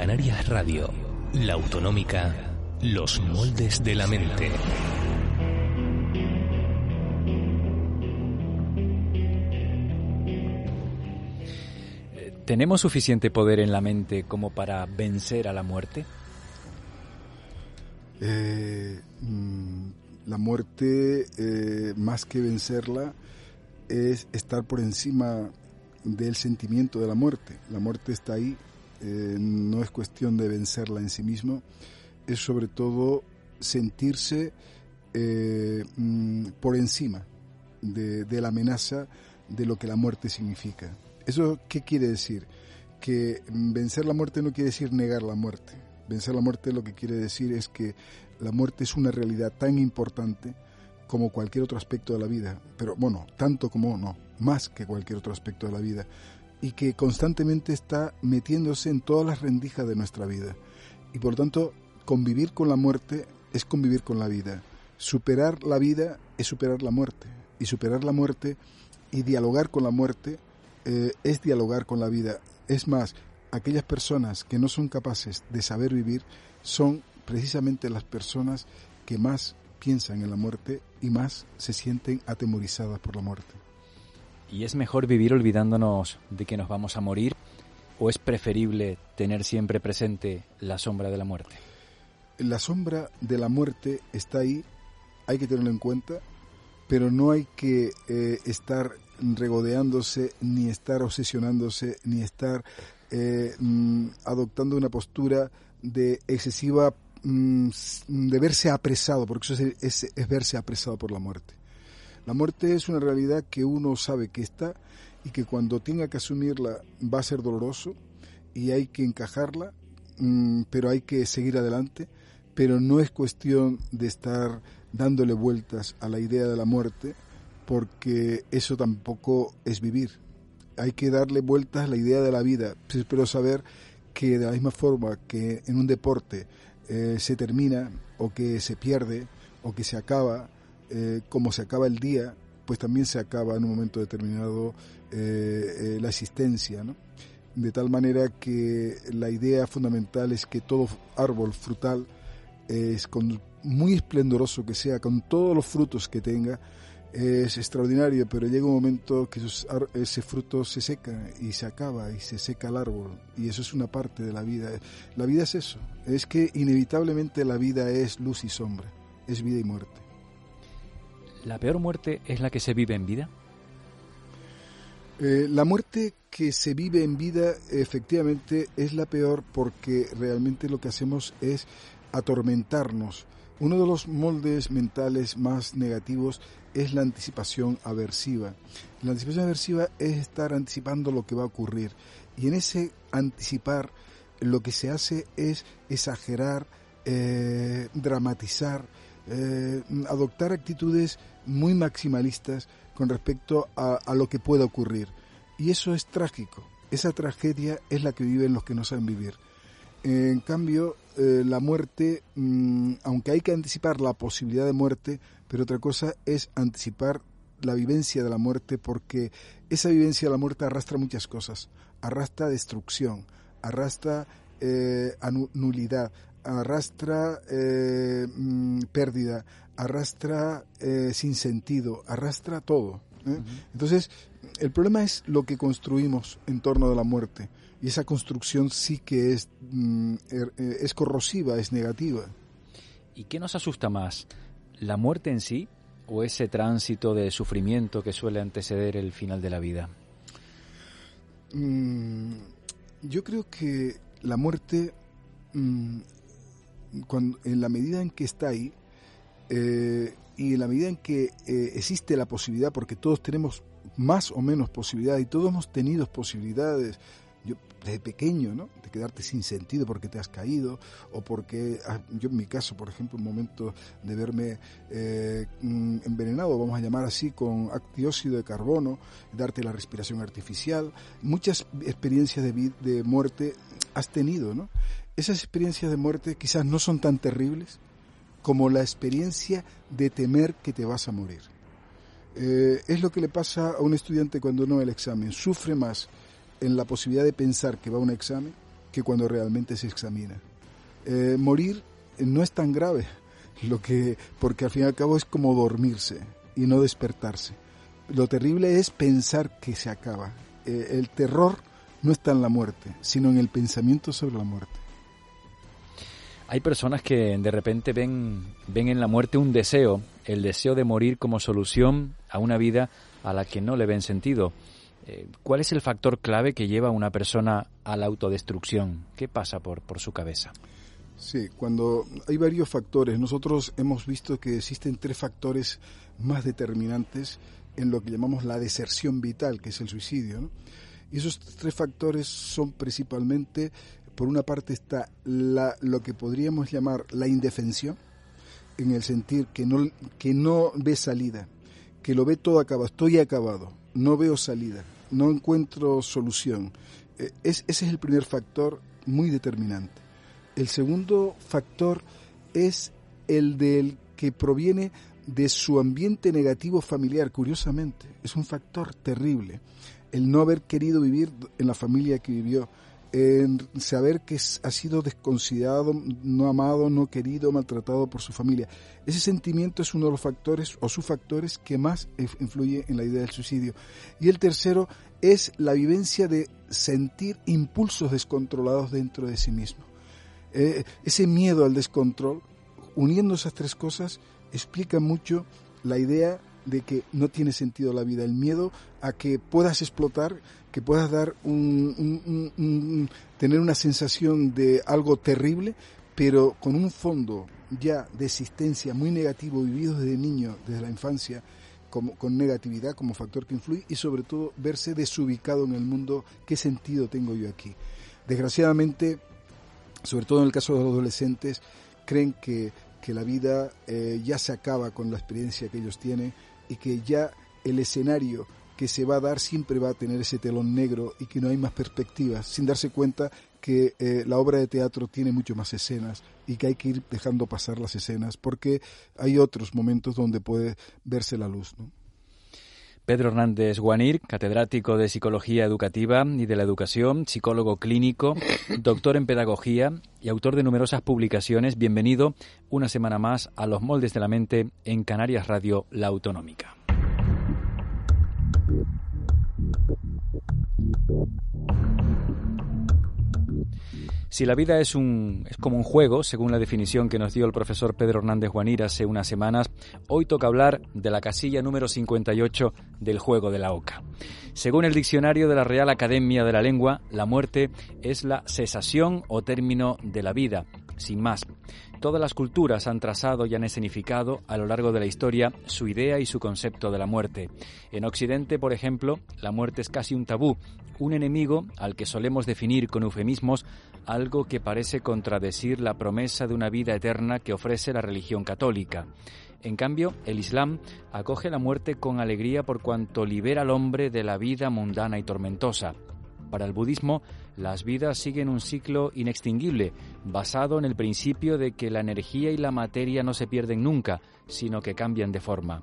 Canarias Radio, la autonómica, los moldes de la mente. ¿Tenemos suficiente poder en la mente como para vencer a la muerte? Eh, mm, la muerte, eh, más que vencerla, es estar por encima del sentimiento de la muerte. La muerte está ahí, eh, no es cuestión de vencerla en sí mismo, es sobre todo sentirse mm, por encima de, de la amenaza de lo que la muerte significa. ¿Eso qué quiere decir? Que vencer la muerte no quiere decir negar la muerte. Vencer la muerte lo que quiere decir es que la muerte es una realidad tan importante como cualquier otro aspecto de la vida, pero bueno, tanto como no, más que cualquier otro aspecto de la vida, y que constantemente está metiéndose en todas las rendijas de nuestra vida. Y por tanto, convivir con la muerte es convivir con la vida. Superar la vida es superar la muerte. Y superar la muerte y dialogar con la muerte eh, es dialogar con la vida. Es más, aquellas personas que no son capaces de saber vivir son precisamente las personas que más piensan en la muerte y más se sienten atemorizadas por la muerte. ¿Y es mejor vivir olvidándonos de que nos vamos a morir o es preferible tener siempre presente la sombra de la muerte? La sombra de la muerte está ahí, hay que tenerlo en cuenta, pero no hay que eh, estar regodeándose, ni estar obsesionándose, ni estar eh, mm, adoptando una postura de excesiva, mm, de verse apresado, porque eso es, es, verse apresado por la muerte. La muerte es una realidad que uno sabe que está y que cuando tenga que asumirla va a ser doloroso y hay que encajarla, mm, pero hay que seguir adelante, pero no es cuestión de estar dándole vueltas a la idea de la muerte, porque eso tampoco es vivir. Hay que darle vueltas a la idea de la vida, pero saber que de la misma forma que en un deporte eh, se termina o que se pierde o que se acaba, eh, como se acaba el día, pues también se acaba en un momento determinado eh, la existencia, ¿no? De tal manera que la idea fundamental es que todo árbol frutal es con muy esplendoroso que sea, con todos los frutos que tenga, es extraordinario, pero llega un momento que ese fruto se seca y se acaba y se seca el árbol y eso es una parte de la vida. La vida es eso, es que inevitablemente la vida es luz y sombra, es vida y muerte. ¿La peor muerte es la que se vive en vida? Eh, la muerte que se vive en vida efectivamente es la peor porque realmente lo que hacemos es atormentarnos. Uno de los moldes mentales más negativos es la anticipación aversiva. La anticipación aversiva es estar anticipando lo que va a ocurrir. Y en ese anticipar lo que se hace es exagerar, eh, dramatizar, eh, adoptar actitudes muy maximalistas con respecto a, lo que pueda ocurrir. Y eso es trágico. Esa tragedia es la que viven los que no saben vivir. En cambio, eh, la muerte, mm, aunque hay que anticipar la posibilidad de muerte, pero otra cosa es anticipar la vivencia de la muerte porque esa vivencia de la muerte arrastra muchas cosas, arrastra destrucción, arrastra eh, nulidad, arrastra eh, mm, pérdida, arrastra sin sentido, arrastra todo. Entonces, el problema es lo que construimos en torno de la muerte y esa construcción sí que es, mm, er, eh, es corrosiva, es negativa. ¿Y qué nos asusta más? ¿La muerte en sí o ese tránsito de sufrimiento que suele anteceder el final de la vida? Mm, yo creo que la muerte, mm, cuando, en la medida en que está ahí, eh, y en la medida en que eh, existe la posibilidad, porque todos tenemos más o menos posibilidades y todos hemos tenido posibilidades yo desde pequeño, ¿no? De quedarte sin sentido porque te has caído o porque, ah, yo en mi caso, por ejemplo, un momento de verme eh, mm, envenenado, vamos a llamar así, con dióxido de carbono, darte la respiración artificial, muchas experiencias de, de muerte has tenido, ¿no? Esas experiencias de muerte quizás no son tan terribles como la experiencia de temer que te vas a morir. Eh, es lo que le pasa a un estudiante cuando no el examen, sufre más en la posibilidad de pensar que va a un examen que cuando realmente se examina. Eh, morir no es tan grave, lo que, porque al fin y al cabo es como dormirse y no despertarse. Lo terrible es pensar que se acaba. Eh, el terror no está en la muerte, sino en el pensamiento sobre la muerte. Hay personas que de repente ven, ven en la muerte un deseo, el deseo de morir como solución a una vida a la que no le ven sentido. Eh, ¿Cuál es el factor clave que lleva a una persona a la autodestrucción? ¿Qué pasa por, por su cabeza? Sí, cuando hay varios factores, nosotros hemos visto que existen tres factores más determinantes en lo que llamamos la deserción vital, que es el suicidio. Y esos tres factores son principalmente, por una parte está la, lo que podríamos llamar la indefensión, en el sentir que no, que no ve salida, que lo ve todo acabado, estoy acabado, no veo salida, no encuentro solución. Eh, es, ese es el primer factor muy determinante. El segundo factor es el del que proviene de su ambiente negativo familiar, curiosamente. Es un factor terrible. El no haber querido vivir en la familia que vivió, en saber que ha sido desconsiderado, no amado, no querido, maltratado por su familia. Ese sentimiento es uno de los factores o sus factores que más influye en la idea del suicidio. Y el tercero es la vivencia de sentir impulsos descontrolados dentro de sí mismo. Eh, ese miedo al descontrol, uniendo esas tres cosas, explica mucho la idea de que no tiene sentido la vida, el miedo a que puedas explotar, que puedas dar un, tener una sensación de algo terrible, pero con un fondo ya de existencia muy negativo vivido desde niño, desde la infancia, como, con negatividad como factor que influye y sobre todo verse desubicado en el mundo, ¿qué sentido tengo yo aquí? Desgraciadamente, sobre todo en el caso de los adolescentes, creen que, la vida eh, ya se acaba con la experiencia que ellos tienen y que ya el escenario que se va a dar siempre va a tener ese telón negro y que no hay más perspectivas, sin darse cuenta que eh, la obra de teatro tiene mucho más escenas y que hay que ir dejando pasar las escenas porque hay otros momentos donde puede verse la luz. ¿no? Pedro Hernández Guanir, catedrático de Psicología Educativa y de la Educación, psicólogo clínico, doctor en Pedagogía y autor de numerosas publicaciones. Bienvenido una semana más a Los Moldes de la Mente en Canarias Radio La Autonómica. Si la vida es, un, es como un juego, según la definición que nos dio el profesor Pedro Hernández Juanir hace unas semanas, hoy toca hablar de la casilla número 58 del juego de la oca. Según el diccionario de la Real Academia de la Lengua, la muerte es la cesación o término de la vida, sin más. Todas las culturas han trazado y han escenificado a lo largo de la historia su idea y su concepto de la muerte. En Occidente, por ejemplo, la muerte es casi un tabú, un enemigo al que solemos definir con eufemismos algo que parece contradecir la promesa de una vida eterna que ofrece la religión católica. En cambio, el Islam acoge la muerte con alegría por cuanto libera al hombre de la vida mundana y tormentosa. Para el budismo, las vidas siguen un ciclo inextinguible, basado en el principio de que la energía y la materia no se pierden nunca, sino que cambian de forma.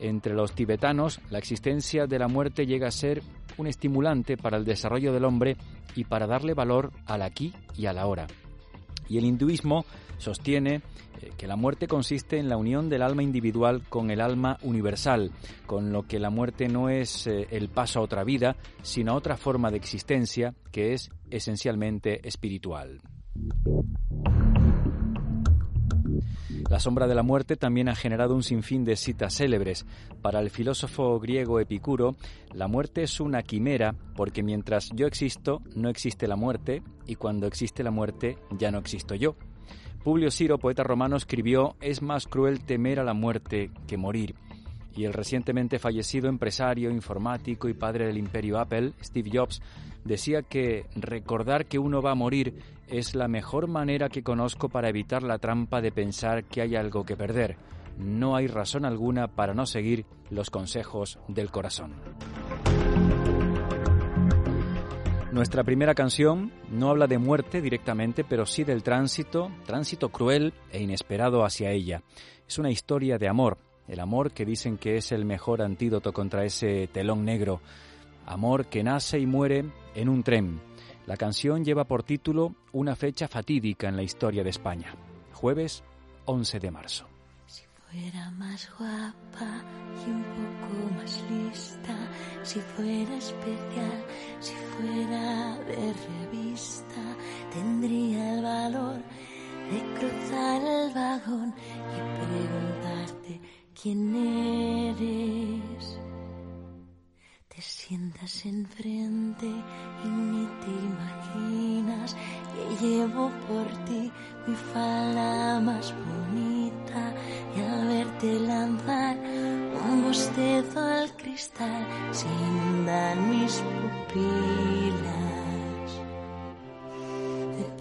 Entre los tibetanos, la existencia de la muerte llega a ser un estimulante para el desarrollo del hombre y para darle valor al aquí y a la hora. Y el hinduismo sostiene eh, que la muerte consiste en la unión del alma individual con el alma universal, con lo que la muerte no es eh, el paso a otra vida, sino a otra forma de existencia que es esencialmente espiritual. La sombra de la muerte también ha generado un sinfín de citas célebres. Para el filósofo griego Epicuro, la muerte es una quimera porque mientras yo existo, no existe la muerte y cuando existe la muerte, ya no existo yo. Publio Ciro, poeta romano, escribió Es más cruel temer a la muerte que morir. Y el recientemente fallecido empresario, informático y padre del imperio Apple, Steve Jobs, decía que recordar que uno va a morir es la mejor manera que conozco para evitar la trampa de pensar que hay algo que perder. No hay razón alguna para no seguir los consejos del corazón. Nuestra primera canción no habla de muerte directamente, pero sí del tránsito, tránsito cruel e inesperado hacia ella. Es una historia de amor, el amor que dicen que es el mejor antídoto contra ese telón negro, amor que nace y muere en un tren, La canción lleva por título una fecha fatídica en la historia de España, jueves 11 de marzo. Si fuera más guapa y un poco más lista, si fuera especial, si fuera de revista, tendría el valor de cruzar el vagón y preguntarte quién eres te sientas enfrente y ni te imaginas que llevo por ti mi falda más bonita y al verte lanzar un bostezo al cristal sin dar mis pupilas.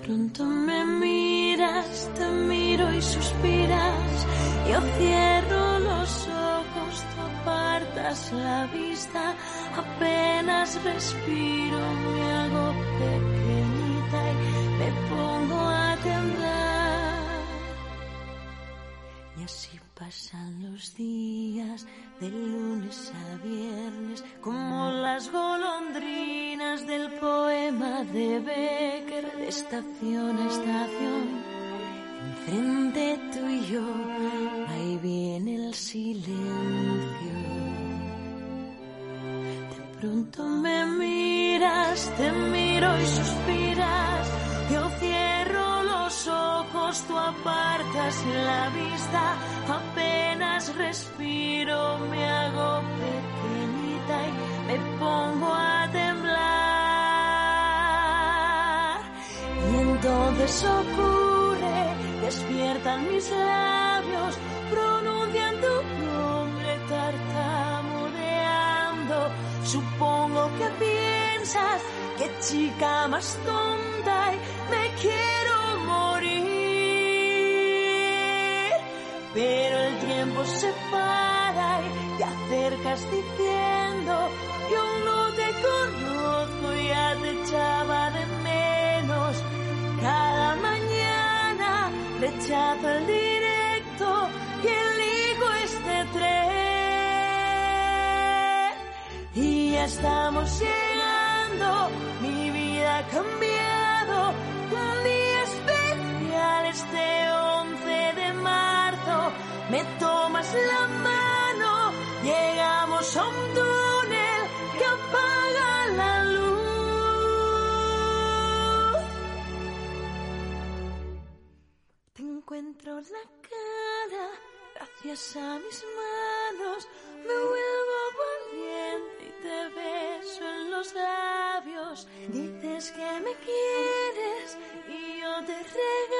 Pronto me miras, te miro y suspiras, yo cierro los ojos, tú apartas la vista apenas respiro, me hago pequeñita y me pongo a temblar. Y así pasan los días de lunes a viernes, como las golondrinas del poema de Becker, de estación a estación. Enfrente tú y yo, ahí viene el silencio pronto me miras, te miro y suspiras. Tú apartas la vista. Apenas respiro, me hago pequeñita y me pongo a temblar. Y entonces ocurre, despiertan mis labios, pronuncian tu nombre tartamudeando Supongo que piensas que chica más tonta y me quiero morir. Pero el tiempo se para y te acercas diciendo, yo no te conozco, ya te echaba de menos. Cada mañana rechazo el directo y elijo este tren. Y ya estamos llegando, mi vida ha cambiado. Un día especial este 11 de marzo. Me tomas la mano, llegamos a un túnel que apaga la luz. Te encuentro la cara, gracias a mis manos, me vuelvo valiente y te beso en los labios. Dices que me quieres y yo te regalo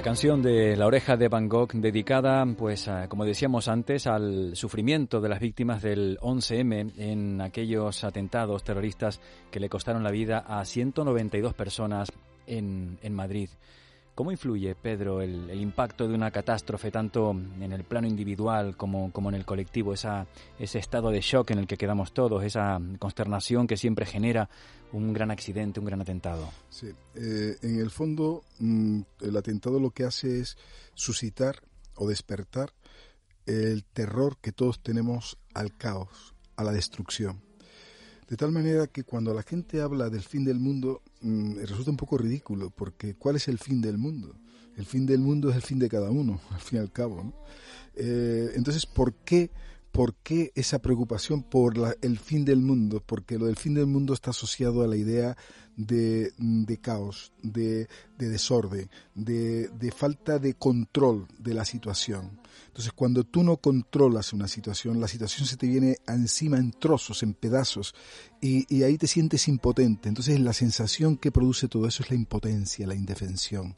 La canción de La oreja de Van Gogh dedicada, pues, como decíamos antes, al sufrimiento de las víctimas del 11M en aquellos atentados terroristas que le costaron la vida a 192 personas en, en Madrid. ¿Cómo influye, Pedro, el, impacto de una catástrofe tanto en el plano individual como, como en el colectivo, esa, ese estado de shock en el que quedamos todos, esa consternación que siempre genera un gran accidente, un gran atentado? Sí, eh, en el fondo mmm, el atentado lo que hace es suscitar o despertar el terror que todos tenemos al caos, a la destrucción. De tal manera que cuando la gente habla del fin del mundo, mmm, resulta un poco ridículo, porque ¿cuál es el fin del mundo? El fin del mundo es el fin de cada uno, al fin y al cabo. ¿no? Eh, entonces, ¿por qué, ¿por qué esa preocupación por la, el fin del mundo? Porque lo del fin del mundo está asociado a la idea de, de caos, de, de desorden, de, de falta de control de la situación. Entonces, cuando tú no controlas una situación, la situación se te viene encima en trozos, en pedazos, y, y, ahí te sientes impotente. Entonces, la sensación que produce todo eso es la impotencia, la indefensión.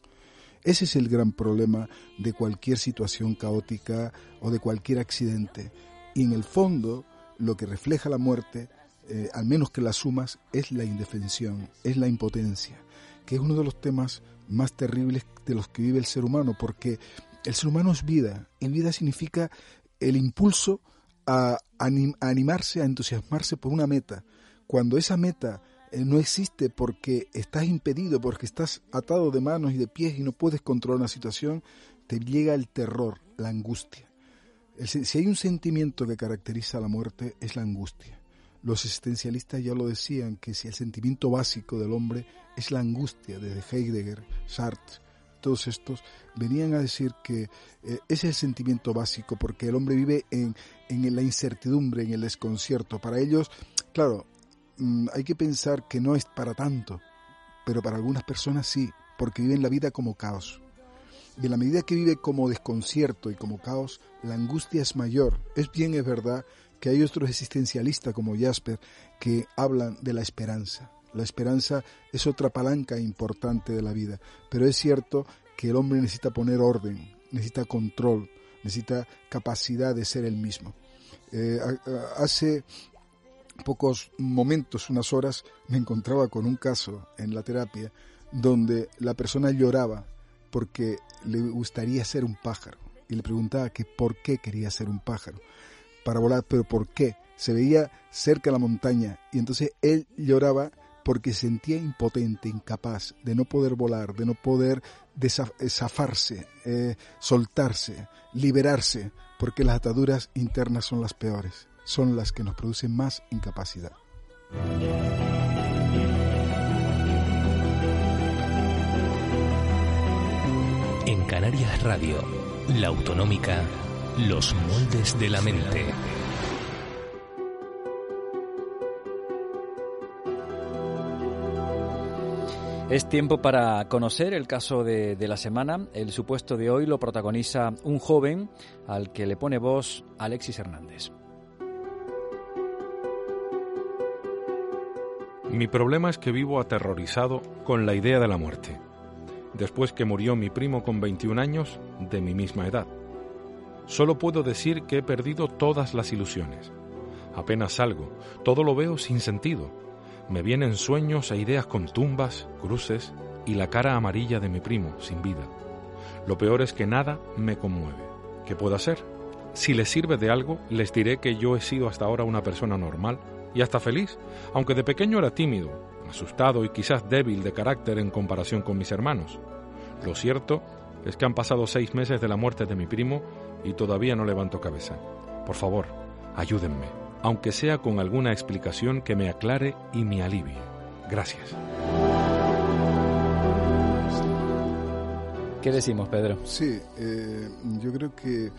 Ese es el gran problema de cualquier situación caótica o de cualquier accidente. Y en el fondo, lo que refleja la muerte, eh, al menos que la sumas, es la indefensión, es la impotencia, que es uno de los temas más terribles de los que vive el ser humano, porque el ser humano es vida, y vida significa el impulso a, animarse, a entusiasmarse por una meta. Cuando esa meta eh, no existe porque estás impedido, porque estás atado de manos y de pies y no puedes controlar una situación, te llega el terror, la angustia. si hay un sentimiento que caracteriza a la muerte es la angustia. Los existencialistas ya lo decían, que si el sentimiento básico del hombre es la angustia, desde Heidegger, Sartre, todos estos, venían a decir que eh, ese es el sentimiento básico, porque el hombre vive en, en la incertidumbre, en el desconcierto. Para ellos, claro, mm, hay que pensar que no es para tanto, pero para algunas personas sí, porque viven la vida como caos. Y en la medida que vive como desconcierto y como caos, la angustia es mayor. Es bien, es verdad, que hay otros existencialistas como Jasper que hablan de la esperanza. La esperanza es otra palanca importante de la vida, pero es cierto que el hombre necesita poner orden, necesita control, necesita capacidad de ser el mismo. Eh, hace pocos momentos, unas horas, me encontraba con un caso en la terapia donde la persona lloraba porque le gustaría ser un pájaro y le preguntaba que por qué quería ser un pájaro para volar, pero por qué. Se veía cerca de la montaña y entonces él lloraba porque sentía impotente, incapaz de no poder volar, de no poder zafarse, eh, soltarse, liberarse, porque las ataduras internas son las peores, son las que nos producen más incapacidad. En Canarias Radio, la autonómica, los moldes de la mente. Es tiempo para conocer el caso de, la semana. El supuesto de hoy lo protagoniza un joven al que le pone voz Alexis Hernández. Mi problema es que vivo aterrorizado con la idea de la muerte, después que murió mi primo con 21 años, de mi misma edad. Solo puedo decir que he perdido todas las ilusiones. Apenas salgo, todo lo veo sin sentido me vienen sueños e ideas con tumbas, cruces y la cara amarilla de mi primo, sin vida. Lo peor es que nada me conmueve. ¿Qué puedo hacer? Si les sirve de algo, les diré que yo he sido hasta ahora una persona normal y hasta feliz, aunque de pequeño era tímido, asustado y quizás débil de carácter en comparación con mis hermanos. Lo cierto es que han pasado seis meses de la muerte de mi primo y todavía no levanto cabeza. Por favor, ayúdenme aunque sea con alguna explicación que me aclare y me alivie. Gracias. ¿Qué decimos, Pedro? Sí, eh, yo creo que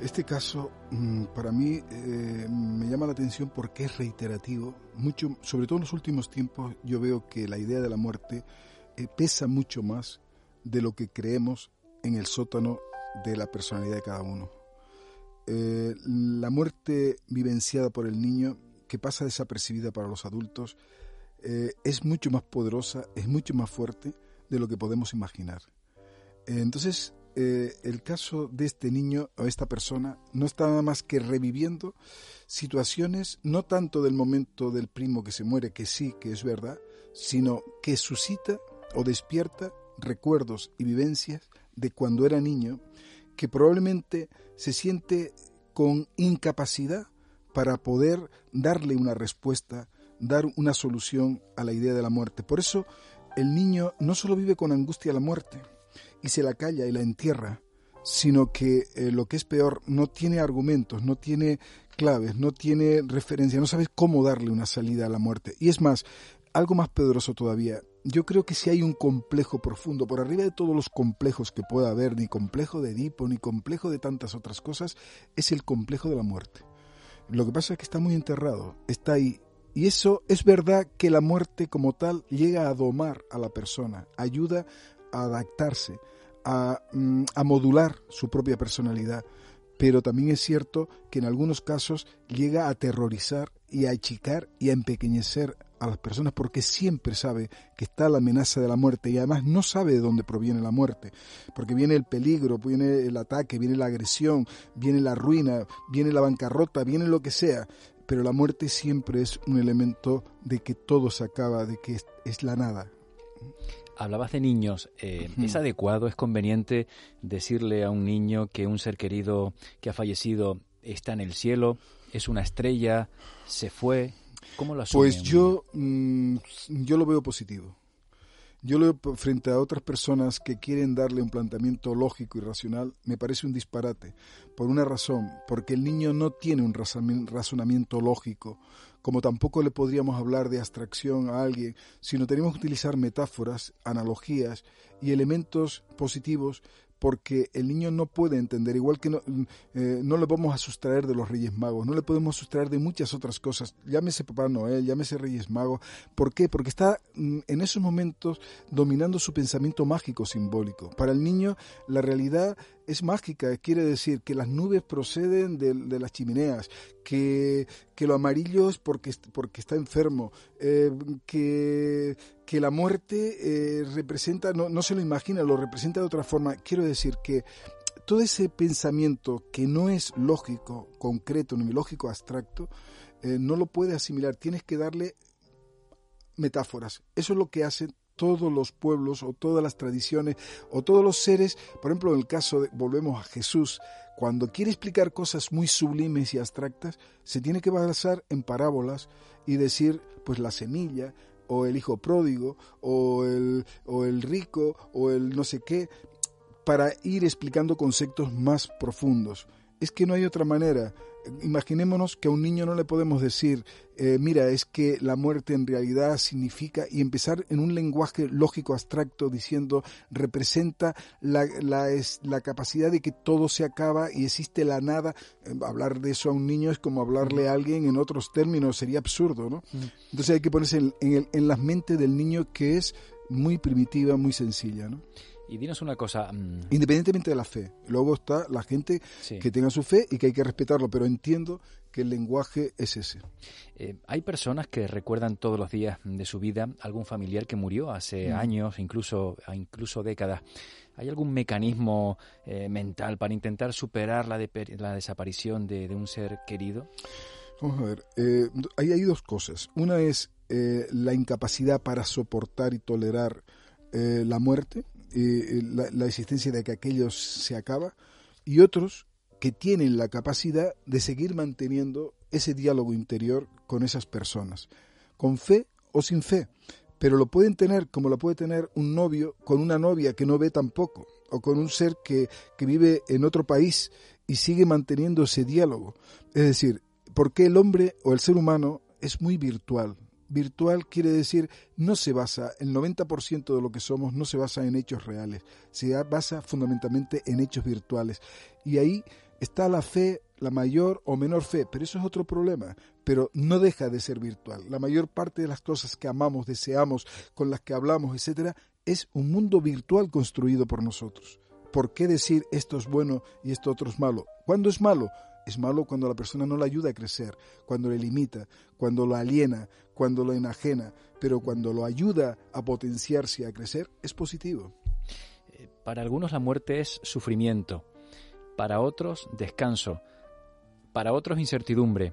este caso mm, para mí eh, me llama la atención porque es reiterativo. Mucho, sobre todo en los últimos tiempos, yo veo que la idea de la muerte eh, pesa mucho más de lo que creemos en el sótano de la personalidad de cada uno. Eh, la muerte vivenciada por el niño, que pasa desapercibida para los adultos, eh, es mucho más poderosa, es mucho más fuerte de lo que podemos imaginar. Eh, entonces, el caso de este niño o esta persona no está nada más que reviviendo situaciones, no tanto del momento del primo que se muere, que sí, que es verdad, sino que suscita o despierta recuerdos y vivencias de cuando era niño que probablemente se siente con incapacidad para poder darle una respuesta, dar una solución a la idea de la muerte. Por eso el niño no solo vive con angustia la muerte y se la calla y la entierra, sino que eh, lo que es peor, no tiene argumentos, no tiene claves, no tiene referencia, no sabes cómo darle una salida a la muerte. Y es más, algo más poderoso todavía, yo creo que si hay un complejo profundo, por arriba de todos los complejos que pueda haber, ni complejo de Edipo, ni complejo de tantas otras cosas, es el complejo de la muerte. Lo que pasa es que está muy enterrado, está ahí. Y eso es verdad que la muerte como tal llega a domar a la persona, ayuda a adaptarse, a, mm, a modular su propia personalidad. Pero también es cierto que en algunos casos llega a aterrorizar y a achicar y a empequeñecer a las personas porque siempre sabe que está la amenaza de la muerte y además no sabe de dónde proviene la muerte, porque viene el peligro, viene el ataque, viene la agresión, viene la ruina, viene la bancarrota, viene lo que sea, pero la muerte siempre es un elemento de que todo se acaba, de que es, la nada. Hablabas de niños. Eh, ¿Es adecuado, es conveniente decirle a un niño que un ser querido que ha fallecido está en el cielo, es una estrella, se fue? ¿Cómo lo asume? Pues yo, mm, yo lo veo positivo. Yo lo veo frente a otras personas que quieren darle un planteamiento lógico y racional, me parece un disparate. Por una razón, porque el niño no tiene un razonamiento lógico, como tampoco le podríamos hablar de abstracción a alguien, sino tenemos que utilizar metáforas, analogías y elementos positivos porque el niño no puede entender, igual que no, eh, no le vamos a sustraer de los Reyes Magos, no le podemos sustraer de muchas otras cosas, llámese Papá Noel, llámese Reyes Magos, ¿por qué? Porque está mm, en esos momentos dominando su pensamiento mágico simbólico. Para el niño la realidad es mágica, quiere decir que las nubes proceden de, las chimeneas, que, que, lo amarillo es porque, porque está enfermo, eh, que, que, la muerte eh, representa, no, no se lo imagina, lo representa de otra forma. Quiero decir que todo ese pensamiento que no es lógico, concreto, ni lógico, abstracto, eh, no lo puede asimilar, tienes que darle metáforas. Eso es lo que hacen todos los pueblos o todas las tradiciones o todos los seres, por ejemplo, en el caso de, volvemos a Jesús, cuando quiere explicar cosas muy sublimes y abstractas, se tiene que basar en parábolas y decir, pues la semilla, o el hijo pródigo, o el, o el rico, o el no sé qué, para ir explicando conceptos más profundos. Es que no hay otra manera imaginémonos que a un niño no le podemos decir, eh, mira, es que la muerte en realidad significa, y empezar en un lenguaje lógico abstracto diciendo, representa la, la, es, la capacidad de que todo se acaba y existe la nada. Eh, hablar de eso a un niño es como hablarle a alguien en otros términos, sería absurdo, ¿no? Entonces hay que ponerse en, en, en la mente del niño que es muy primitiva, muy sencilla, ¿no? Y dinos una cosa. Mm, Independientemente de la fe. Luego está la gente que tenga su fe y que hay que respetarlo, pero entiendo que el lenguaje es ese. Eh, hay personas que recuerdan todos los días de su vida algún familiar que murió hace mm. años, incluso, incluso décadas. ¿Hay algún mecanismo eh, mental para intentar superar la, la desaparición de, un ser querido? Vamos a ver, eh, hay, hay, dos cosas. Una es la incapacidad para soportar y tolerar la muerte, eh, la, existencia de que aquello se acaba, y otros que tienen la capacidad de seguir manteniendo ese diálogo interior con esas personas, con fe o sin fe, pero lo pueden tener como lo puede tener un novio con una novia que no ve tampoco, o con un ser que, que vive en otro país y sigue manteniendo ese diálogo. Es decir, porque el hombre o el ser humano es muy virtual, virtual quiere decir no se basa, el 90% de lo que somos no se basa en hechos reales, se basa fundamentalmente en hechos virtuales. Y ahí está la fe, la mayor o menor fe, pero eso es otro problema, pero no deja de ser virtual. La mayor parte de las cosas que amamos, deseamos, con las que hablamos, etcétera, es un mundo virtual construido por nosotros. ¿Por qué decir esto es bueno y esto otro es malo? ¿Cuándo es malo? Es malo cuando la persona no la ayuda a crecer, cuando le limita, cuando lo aliena, cuando lo enajena, pero cuando lo ayuda a potenciarse, a crecer, es positivo. Eh, para algunos la muerte es sufrimiento, para otros descanso, para otros incertidumbre.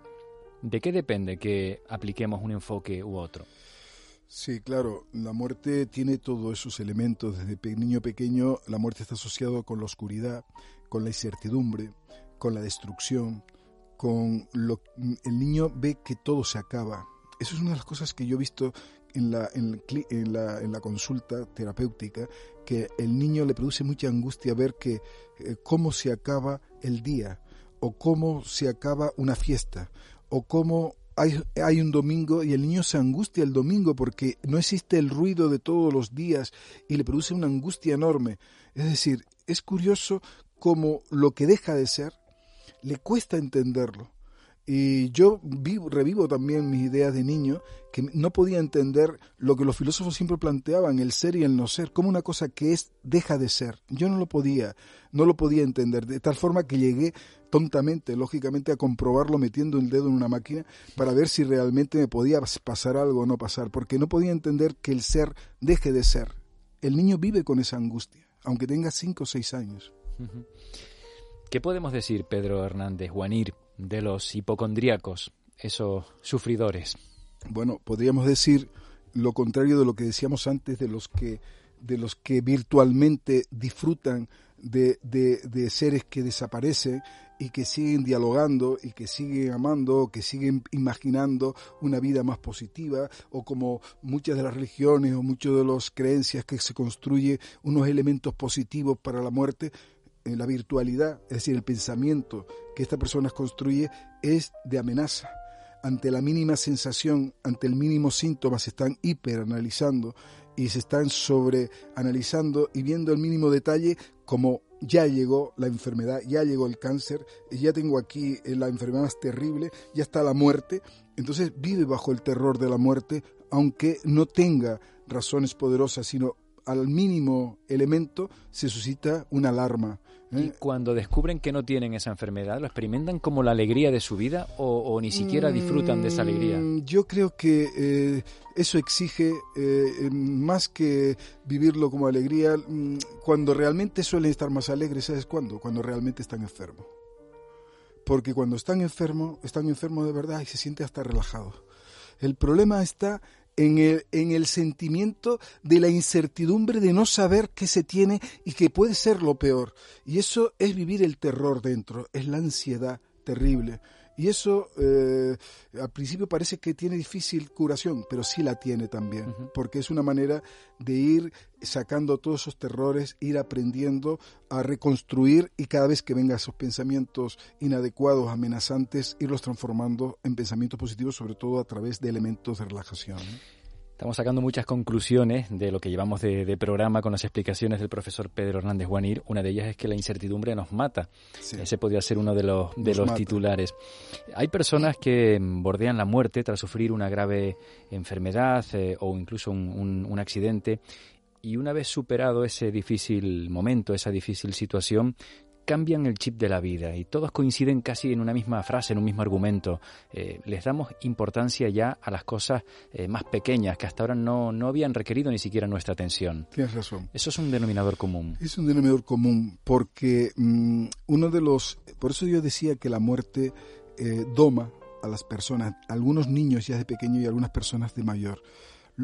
¿De qué depende que apliquemos un enfoque u otro? Sí, claro, la muerte tiene todos esos elementos. Desde niño pequeño la muerte está asociada con la oscuridad, con la incertidumbre, con la destrucción, con lo el niño ve que todo se acaba. Eso es una de las cosas que yo he visto en la, en, la, consulta terapéutica, que el niño le produce mucha angustia ver que eh, cómo se acaba el día, o cómo se acaba una fiesta, o cómo hay, hay, un domingo y el niño se angustia el domingo porque no existe el ruido de todos los días y le produce una angustia enorme. Es decir, es curioso cómo lo que deja de ser le cuesta entenderlo. Y yo vivo, revivo también mis ideas de niño, que no podía entender lo que los filósofos siempre planteaban, el ser y el no ser, como una cosa que es deja de ser. Yo no lo podía, no lo podía entender, de tal forma que llegué tontamente, lógicamente, a comprobarlo metiendo el dedo en una máquina para ver si realmente me podía pasar algo o no pasar, porque no podía entender que el ser deje de ser. El niño vive con esa angustia, aunque tenga cinco o seis años. ¿Qué podemos decir, Pedro Hernández Juanir, de los hipocondríacos, esos sufridores? Bueno, podríamos decir lo contrario de lo que decíamos antes de los que de los que virtualmente disfrutan de, de, seres que desaparecen y que siguen dialogando y que siguen amando, que siguen imaginando una vida más positiva, o como muchas de las religiones o muchas de las creencias que se construye unos elementos positivos para la muerte, la virtualidad, es decir, el pensamiento que esta persona construye es de amenaza. Ante la mínima sensación, ante el mínimo síntoma, se están hiperanalizando y se están sobreanalizando y viendo el mínimo detalle como ya llegó la enfermedad, ya llegó el cáncer, ya tengo aquí eh, la enfermedad más terrible, ya está la muerte. Entonces vive bajo el terror de la muerte, aunque no tenga razones poderosas, sino al mínimo elemento se suscita una alarma. ¿Eh? Y cuando descubren que no tienen esa enfermedad, ¿lo experimentan como la alegría de su vida o, ni siquiera disfrutan de esa alegría? Mm, yo creo que eh, eso exige eh, más que vivirlo como alegría. Mm, cuando realmente suelen estar más alegres, ¿sabes cuándo? Cuando realmente están enfermos. Porque cuando están enfermos, están enfermos de verdad y se siente hasta relajado. El problema está en el, en el sentimiento de la incertidumbre de no saber qué se tiene y que puede ser lo peor. Y eso es vivir el terror dentro, es la ansiedad terrible. Y eso eh, al principio parece que tiene difícil curación, pero sí la tiene también, porque es una manera de ir sacando todos esos terrores, ir aprendiendo a reconstruir y cada vez que vengan esos pensamientos inadecuados, amenazantes, irlos transformando en pensamientos positivos, sobre todo a través de elementos de relajación. Estamos sacando muchas conclusiones de lo que llevamos de, programa con las explicaciones del profesor Pedro Hernández Guanir. Una de ellas es que la incertidumbre nos mata. Ese podría ser uno de los, de los titulares. Hay personas que bordean la muerte tras sufrir una grave enfermedad eh, o incluso un, un accidente y una vez superado ese difícil momento, esa difícil situación, cambian el chip de la vida y todos coinciden casi en una misma frase, en un mismo argumento. Eh, les damos importancia ya a las cosas eh, más pequeñas que hasta ahora no, no habían requerido ni siquiera nuestra atención. Tienes razón. Eso es un denominador común. Es un denominador común porque mm, uno de los... Por eso yo decía que la muerte eh, doma a las personas, algunos niños ya de pequeño y algunas personas de mayor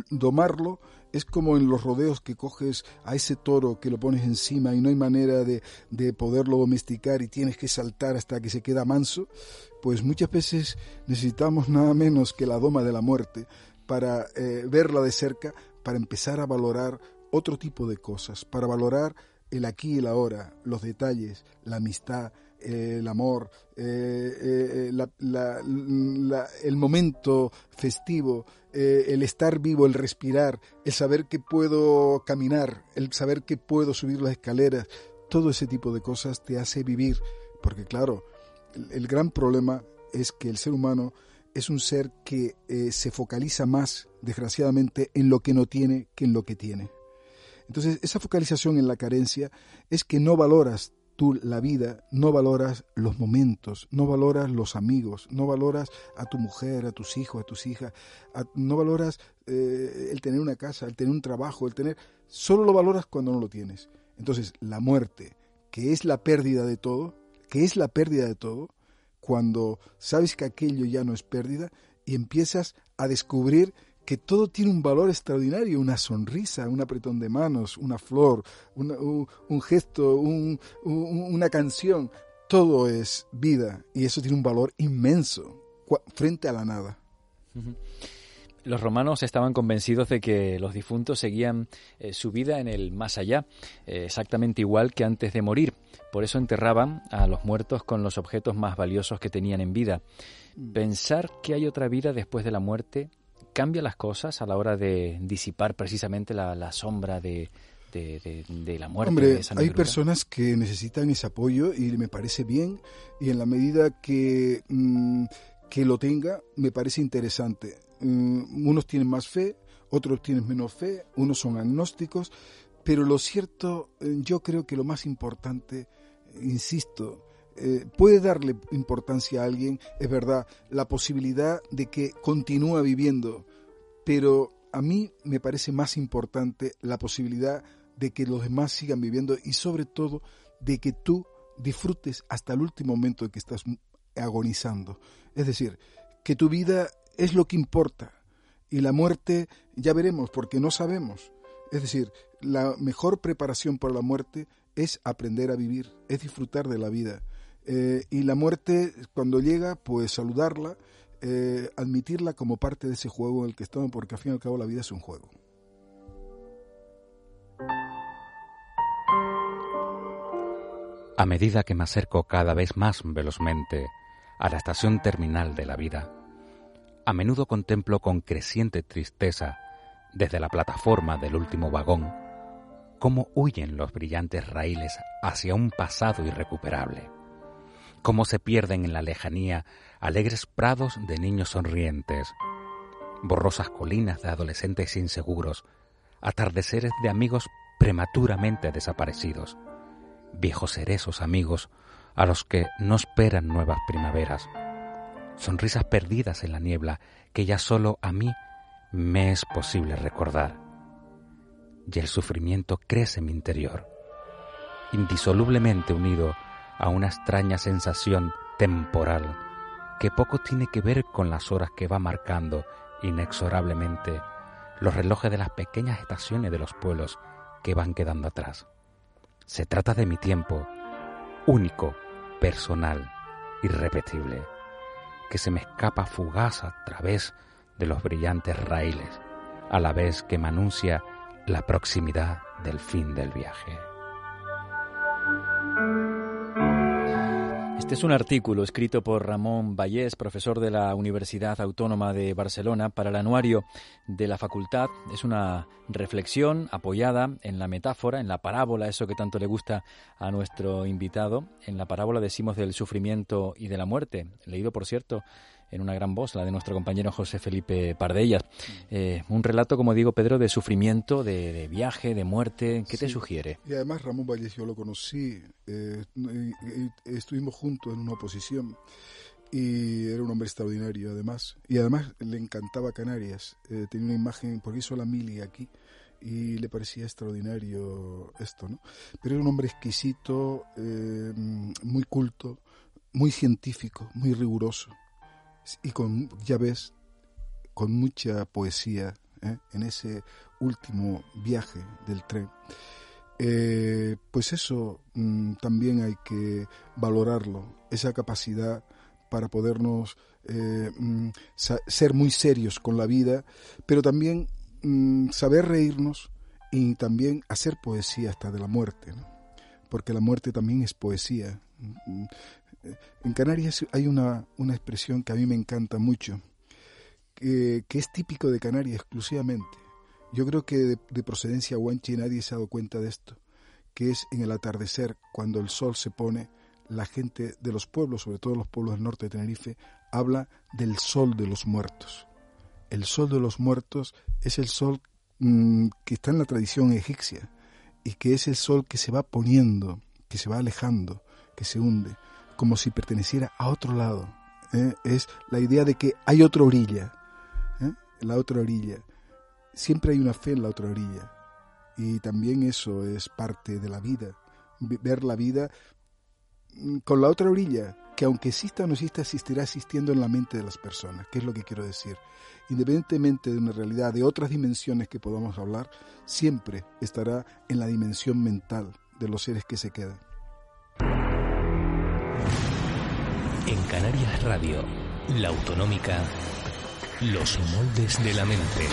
domarlo es como en los rodeos que coges a ese toro que lo pones encima y no hay manera de, de, poderlo domesticar y tienes que saltar hasta que se queda manso, pues muchas veces necesitamos nada menos que la doma de la muerte para eh, verla de cerca, para empezar a valorar otro tipo de cosas, para valorar el aquí y el ahora, los detalles, la amistad, el amor, eh, eh, el momento festivo, eh, el estar vivo, el respirar, el saber que puedo caminar, el saber que puedo subir las escaleras, todo ese tipo de cosas te hace vivir, porque claro, el, gran problema es que el ser humano es un ser que se focaliza más, desgraciadamente, en lo que no tiene que en lo que tiene. Entonces, esa focalización en la carencia es que no valoras tú la vida, no valoras los momentos, no valoras los amigos, no valoras a tu mujer, a tus hijos, a tus hijas, no valoras eh, el tener una casa, el tener un trabajo, el tener... Solo lo valoras cuando no lo tienes. Entonces, la muerte, que es la pérdida de todo, que es la pérdida de todo, cuando sabes que aquello ya no es pérdida y empiezas a descubrir que todo tiene un valor extraordinario, una sonrisa, un apretón de manos, una flor, un, gesto, una canción, todo es vida y eso tiene un valor inmenso frente a la nada. Los romanos estaban convencidos de que los difuntos seguían eh, su vida en el más allá, eh, exactamente igual que antes de morir. Por eso enterraban a los muertos con los objetos más valiosos que tenían en vida. Mm. Pensar que hay otra vida después de la muerte cambia las cosas a la hora de disipar precisamente la, sombra de, de, la muerte. Hombre, hay personas que necesitan ese apoyo y me parece bien y en la medida que, mm, que lo tenga me parece interesante. Mm, unos tienen más fe, otros tienen menos fe, unos son agnósticos, pero lo cierto, eh, yo creo que lo más importante, insisto, eh, puede darle importancia a alguien, es verdad, la posibilidad de que continúe viviendo, pero a mí me parece más importante la posibilidad de que los demás sigan viviendo y sobre todo de que tú disfrutes hasta el último momento en que estás agonizando. Es decir, que tu vida es lo que importa y la muerte ya veremos porque no sabemos. Es decir, la mejor preparación para la muerte es aprender a vivir, es disfrutar de la vida. Eh, y la muerte, cuando llega, pues saludarla, eh, admitirla como parte de ese juego en el que estamos, porque al fin y al cabo la vida es un juego. A medida que me acerco cada vez más velozmente a la estación terminal de la vida, a menudo contemplo con creciente tristeza, desde la plataforma del último vagón, cómo huyen los brillantes raíles hacia un pasado irrecuperable cómo se pierden en la lejanía alegres prados de niños sonrientes, borrosas colinas de adolescentes inseguros, atardeceres de amigos prematuramente desaparecidos, viejos cerezos amigos a los que no esperan nuevas primaveras, sonrisas perdidas en la niebla que ya solo a mí me es posible recordar. Y el sufrimiento crece en mi interior, indisolublemente unido a una extraña sensación temporal que poco tiene que ver con las horas que va marcando inexorablemente los relojes de las pequeñas estaciones de los pueblos que van quedando atrás. Se trata de mi tiempo, único, personal, irrepetible, que se me escapa fugaz a través de los brillantes raíles, a la vez que me anuncia la proximidad del fin del viaje. Este es un artículo escrito por Ramón Vallés, profesor de la Universidad Autónoma de Barcelona, para el anuario de la facultad. Es una reflexión apoyada en la metáfora, en la parábola, eso que tanto le gusta a nuestro invitado. En la parábola decimos del sufrimiento y de la muerte, leído, por cierto, en una gran voz, la de nuestro compañero José Felipe Pardellas. Eh, un relato, como digo, Pedro, de sufrimiento, de, viaje, de muerte. ¿Qué te sugiere? Y además Ramón Valles yo lo conocí, eh, estuvimos juntos en una oposición y era un hombre extraordinario además. Y además le encantaba Canarias. Eh, tenía una imagen, porque hizo la mili aquí y le parecía extraordinario esto, ¿no? Pero era un hombre exquisito, muy culto, muy científico, muy riguroso y con, ya ves, con mucha poesía ¿eh? en ese último viaje del tren. Eh, pues eso mm, también hay que valorarlo, esa capacidad para podernos eh, mm, ser muy serios con la vida, pero también mm, saber reírnos y también hacer poesía hasta de la muerte, porque la muerte también es poesía. En Canarias hay una, expresión que a mí me encanta mucho, que, es típico de Canarias exclusivamente. Yo creo que de, procedencia guanche nadie se ha dado cuenta de esto, que es en el atardecer, cuando el sol se pone, la gente de los pueblos, sobre todo los pueblos del norte de Tenerife, habla del sol de los muertos. El sol de los muertos es el sol mm, que está en la tradición egipcia y que es el sol que se va poniendo, que se va alejando, que se hunde como si perteneciera a otro lado. ¿eh? Es la idea de que hay otra orilla, ¿eh? la otra orilla. Siempre hay una fe en la otra orilla. Y también eso es parte de la vida. Ver la vida mm, con la otra orilla, que aunque exista o no exista, existirá existiendo en la mente de las personas, que es lo que quiero decir. Independientemente de una realidad, de otras dimensiones que podamos hablar, siempre estará en la dimensión mental de los seres que se quedan. En Canarias Radio, la autonómica, los moldes de la mente.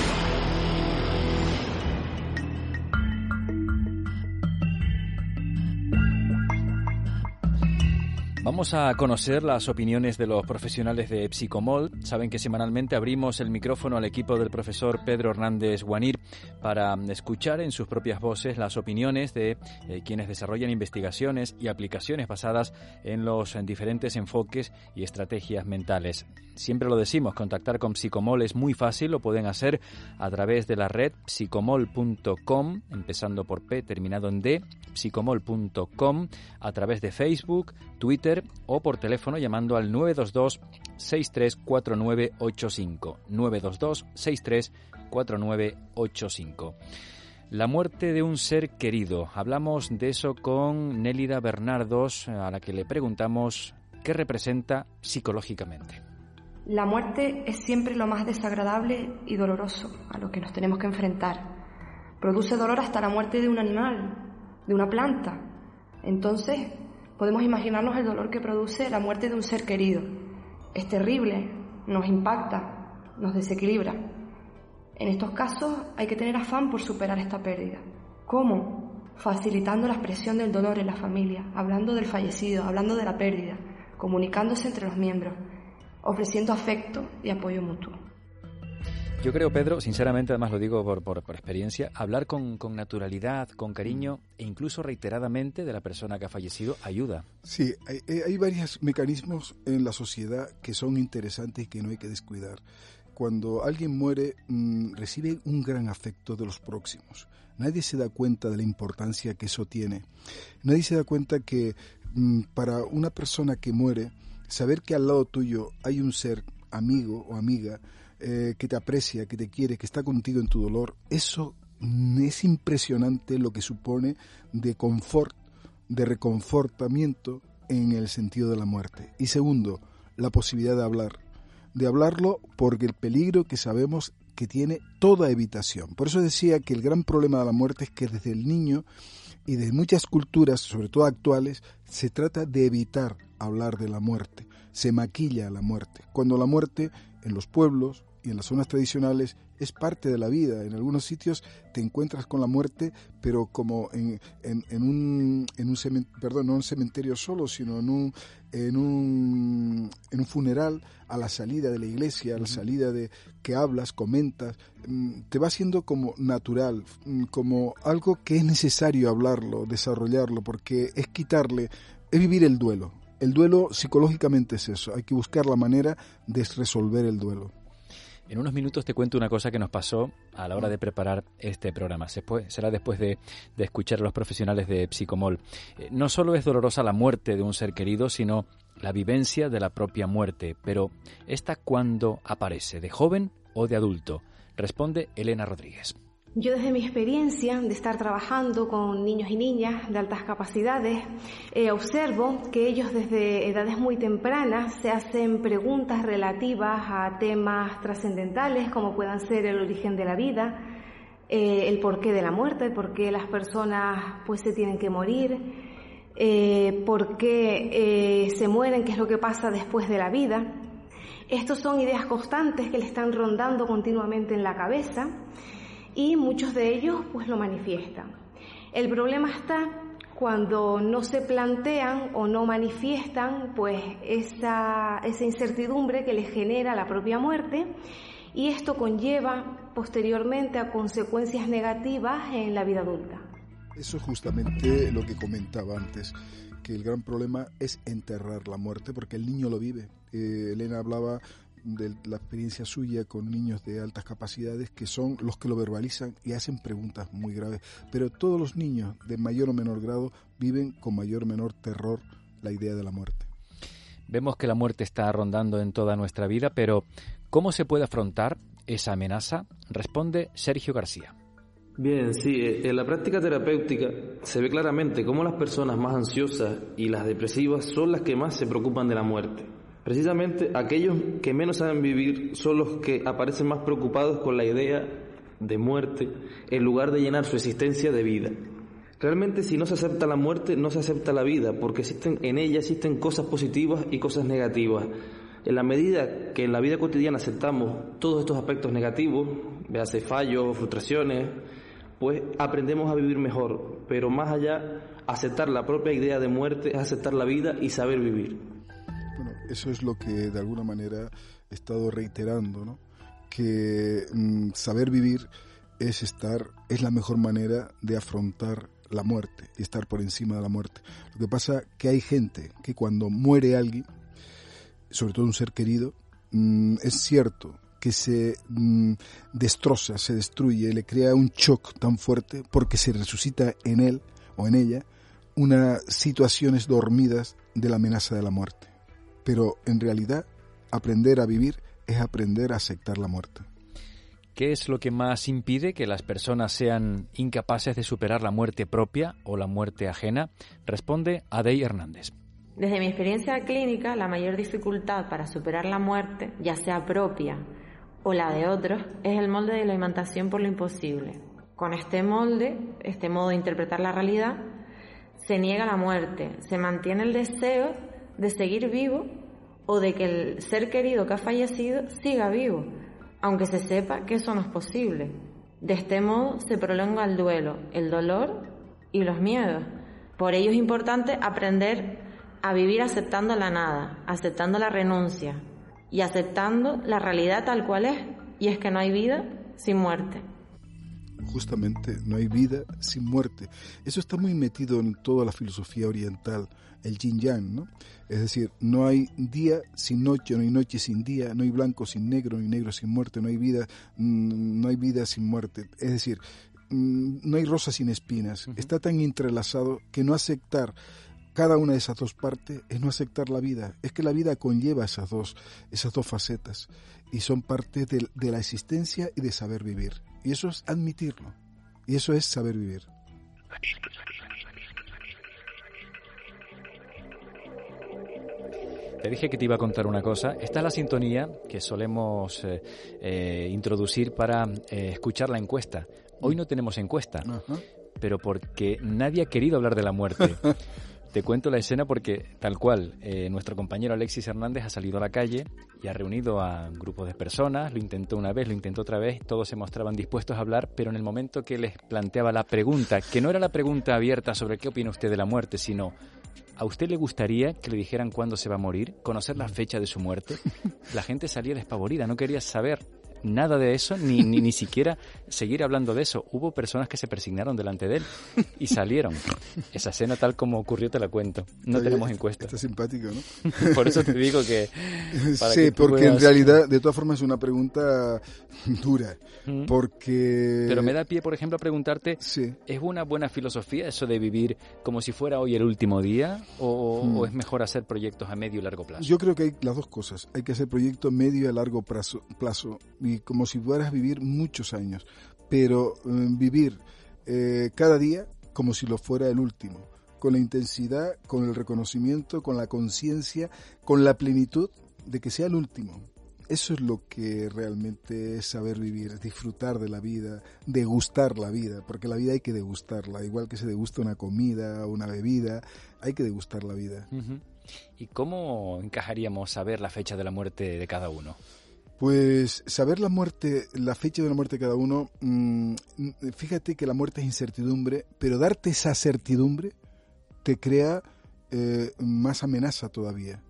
Vamos a conocer las opiniones de los profesionales de Psicomol. Saben que semanalmente abrimos el micrófono al equipo del profesor Pedro Hernández Guanir para escuchar en sus propias voces las opiniones de eh, quienes desarrollan investigaciones y aplicaciones basadas en los diferentes enfoques y estrategias mentales. Siempre lo decimos, contactar con Psicomol es muy fácil, lo pueden hacer a través de la red psicomol.com, empezando por P, terminado en D, psicomol.com, a través de Facebook, Twitter o por teléfono llamando al 922 634985. 922 634985. La muerte de un ser querido. Hablamos de eso con Nélida Bernardos, a la que le preguntamos qué representa psicológicamente. La muerte es siempre lo más desagradable y doloroso a lo que nos tenemos que enfrentar. Produce dolor hasta la muerte de un animal, de una planta. Entonces, podemos imaginarnos el dolor que produce la muerte de un ser querido. Es terrible, nos impacta, nos desequilibra. En estos casos hay que tener afán por superar esta pérdida. ¿Cómo? Facilitando la expresión del dolor en la familia, hablando del fallecido, hablando de la pérdida, comunicándose entre los miembros ofreciendo afecto y apoyo mutuo. Yo creo, Pedro, sinceramente, además lo digo por, por, experiencia, hablar con, con, naturalidad, con cariño e incluso reiteradamente de la persona que ha fallecido ayuda. Sí, hay, eh, hay varios mecanismos en la sociedad que son interesantes y que no hay que descuidar. Cuando alguien muere, mmm, recibe un gran afecto de los próximos. Nadie se da cuenta de la importancia que eso tiene. Nadie se da cuenta que mmm, para una persona que muere, saber que al lado tuyo hay un ser amigo o amiga eh, que te aprecia, que te quiere, que está contigo en tu dolor, eso es impresionante lo que supone de confort, de reconfortamiento en el sentido de la muerte. Y segundo, la posibilidad de hablar, de hablarlo porque el peligro que sabemos que tiene toda evitación. Por eso decía que el gran problema de la muerte es que desde el niño y de muchas culturas, sobre todo actuales, se trata de evitar hablar de la muerte, se maquilla la muerte, cuando la muerte en los pueblos y en las zonas tradicionales es parte de la vida. En algunos sitios te encuentras con la muerte, pero como en, en, en un, en un cementerio, perdón, no un cementerio solo, sino en un, en un, en un funeral, a la salida de la iglesia, a la salida de que hablas, comentas, mm, te va siendo como natural, mm, como algo que es necesario hablarlo, desarrollarlo, porque es quitarle, es vivir el duelo. El duelo psicológicamente es eso, hay que buscar la manera de resolver el duelo. En unos minutos te cuento una cosa que nos pasó a la hora de preparar este programa. será después de, escuchar a los profesionales de Psicomol. Eh, no solo es dolorosa la muerte de un ser querido, sino la vivencia de la propia muerte. Pero, ¿esta cuándo aparece? ¿De joven o de adulto? Responde Elena Rodríguez. Yo desde mi experiencia de estar trabajando con niños y niñas de altas capacidades, eh, observo que ellos desde edades muy tempranas se hacen preguntas relativas a temas trascendentales como puedan ser el origen de la vida, eh, el porqué de la muerte, el por qué las personas pues se tienen que morir, eh, por qué se mueren, qué es lo que pasa después de la vida. Estos son ideas constantes que le están rondando continuamente en la cabeza y muchos de ellos pues lo manifiestan. El problema está cuando no se plantean o no manifiestan pues esa, esa incertidumbre que les genera la propia muerte y esto conlleva posteriormente a consecuencias negativas en la vida adulta. Eso es justamente lo que comentaba antes, que el gran problema es enterrar la muerte porque el niño lo vive. Eh, Elena hablaba de la experiencia suya con niños de altas capacidades que son los que lo verbalizan y hacen preguntas muy graves. Pero todos los niños de mayor o menor grado viven con mayor o menor terror la idea de la muerte. Vemos que la muerte está rondando en toda nuestra vida, pero ¿cómo se puede afrontar esa amenaza? Responde Sergio García. Bien, sí, eh, en la práctica terapéutica se ve claramente cómo las personas más ansiosas y las depresivas son las que más se preocupan de la muerte. Precisamente aquellos que menos saben vivir son los que aparecen más preocupados con la idea de muerte en lugar de llenar su existencia de vida. Realmente si no se acepta la muerte, no se acepta la vida, porque existen, en ella existen cosas positivas y cosas negativas. En la medida que en la vida cotidiana aceptamos todos estos aspectos negativos, véase fallos, frustraciones, pues aprendemos a vivir mejor, pero más allá, aceptar la propia idea de muerte es aceptar la vida y saber vivir. Eso es lo que de alguna manera he estado reiterando, ¿no? Que mm, saber vivir es estar, es la mejor manera de afrontar la muerte y estar por encima de la muerte. Lo que pasa que hay gente que cuando muere alguien, sobre todo un ser querido, mm, es cierto que se mm, destroza, se destruye, le crea un shock tan fuerte porque se resucita en él o en ella unas situaciones dormidas de la amenaza de la muerte. Pero en realidad aprender a vivir es aprender a aceptar la muerte. ¿Qué es lo que más impide que las personas sean incapaces de superar la muerte propia o la muerte ajena? Responde Adey Hernández. Desde mi experiencia clínica, la mayor dificultad para superar la muerte, ya sea propia o la de otros, es el molde de la imantación por lo imposible. Con este molde, este modo de interpretar la realidad, se niega la muerte, se mantiene el deseo de seguir vivo o de que el ser querido que ha fallecido siga vivo, aunque se sepa que eso no es posible. De este modo se prolonga el duelo, el dolor y los miedos. Por ello es importante aprender a vivir aceptando la nada, aceptando la renuncia y aceptando la realidad tal cual es, y es que no hay vida sin muerte. Justamente, no hay vida sin muerte. Eso está muy metido en toda la filosofía oriental, el yin yang, ¿no? Es decir, no hay día sin noche, no hay noche sin día, no hay blanco sin negro, no hay negro sin muerte, no hay vida, mm, no hay vida sin muerte. Es decir, mm, no hay rosa sin espinas. Está tan entrelazado que no aceptar cada una de esas dos partes es no aceptar la vida. Es que la vida conlleva esas dos, esas dos facetas y son parte de, de la existencia y de saber vivir. Y eso es admitirlo. Y eso es saber vivir. Te dije que te iba a contar una cosa. Esta es la sintonía que solemos eh, eh, introducir para eh, escuchar la encuesta. Hoy no tenemos encuesta, Ajá. pero porque nadie ha querido hablar de la muerte. Te cuento la escena porque, tal cual, eh, nuestro compañero Alexis Hernández ha salido a la calle y ha reunido a grupos de personas, lo intentó una vez, lo intentó otra vez, todos se mostraban dispuestos a hablar, pero en el momento que les planteaba la pregunta, que no era la pregunta abierta sobre qué opina usted de la muerte, sino ¿A usted le gustaría que le dijeran cuándo se va a morir? ¿Conocer la fecha de su muerte? La gente salía despavorida, no quería saber nada de eso, ni, ni, ni siquiera seguir hablando de eso. Hubo personas que se persignaron delante de él y salieron. Esa escena tal como ocurrió te la cuento. No Oye, tenemos encuesta. Está simpático, ¿no? Por eso te digo que... para sí, que porque en realidad, de todas formas, es una pregunta dura. Mm. Porque. Pero me da pie, por ejemplo, a preguntarte, Sí. ¿es una buena filosofía eso de vivir como si fuera hoy el último día? ¿O, Mm. o es mejor hacer proyectos a medio y largo plazo? Yo creo que hay las dos cosas. Hay que hacer proyectos medio y a largo plazo, plazo y como si fueras vivir muchos años, pero eh, vivir eh, cada día como si lo fuera el último, con la intensidad, con el reconocimiento, con la conciencia, con la plenitud de que sea el último. Eso es lo que realmente es saber vivir, es disfrutar de la vida, degustar la vida, porque la vida hay que degustarla, igual que se degusta una comida, una bebida, hay que degustar la vida. ¿Y cómo encajaríamos saber la fecha de la muerte de cada uno? Pues saber la muerte, la fecha de la muerte de cada uno, mm, fíjate que la muerte es incertidumbre, pero darte esa certidumbre te crea eh, más amenaza todavía,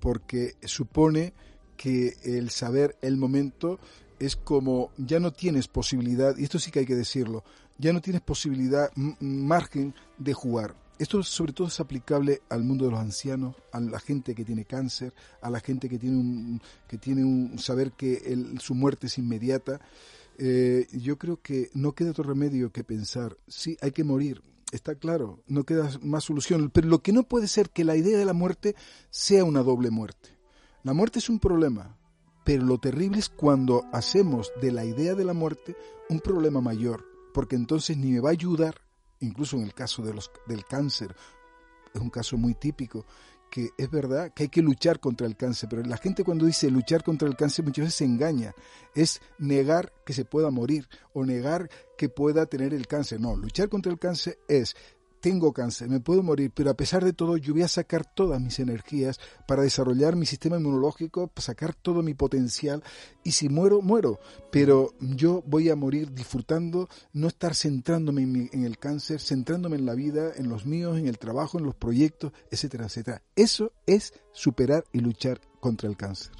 porque supone que el saber el momento es como ya no tienes posibilidad, y esto sí que hay que decirlo, ya no tienes posibilidad, margen de jugar. Esto sobre todo es aplicable al mundo de los ancianos, a la gente que tiene cáncer, a la gente que tiene un, que tiene un saber que el- su muerte es inmediata. Eh, yo creo que no queda otro remedio que pensar, sí, hay que morir, está claro, no queda más solución, pero lo que no puede ser que la idea de la muerte sea una doble muerte. La muerte es un problema, pero lo terrible es cuando hacemos de la idea de la muerte un problema mayor, porque entonces ni me va a ayudar, incluso en el caso de los, del cáncer, es un caso muy típico, que es verdad que hay que luchar contra el cáncer, pero la gente cuando dice luchar contra el cáncer muchas veces se engaña, es negar que se pueda morir o negar que pueda tener el cáncer. No, luchar contra el cáncer es tengo cáncer, me puedo morir, pero a pesar de todo yo voy a sacar todas mis energías para desarrollar mi sistema inmunológico, para sacar todo mi potencial y si muero, muero, pero yo voy a morir disfrutando, no estar centrándome en, en el cáncer, centrándome en la vida, en los míos, en el trabajo, en los proyectos, etcétera, etcétera. Eso es superar y luchar contra el cáncer.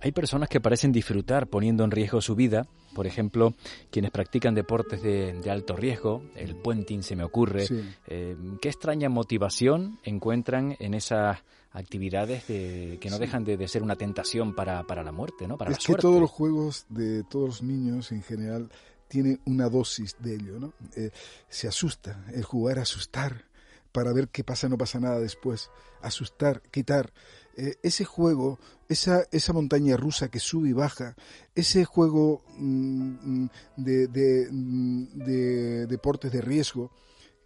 Hay personas que parecen disfrutar poniendo en riesgo su vida, por ejemplo, quienes practican deportes de, alto riesgo, el puenting se me ocurre. Eh, ¿Qué extraña motivación encuentran en esas actividades que no dejan de, ser una tentación para, la muerte, ¿no? Para es que todos los juegos de todos los niños en general tienen una dosis de ello, ¿no? Eh, se asusta, el jugar asustar para ver qué pasa, no pasa nada después, asustar, quitar. Eh, ese juego, esa, esa montaña rusa que sube y baja, ese juego mm, mm, de, mm, de, deportes de riesgo,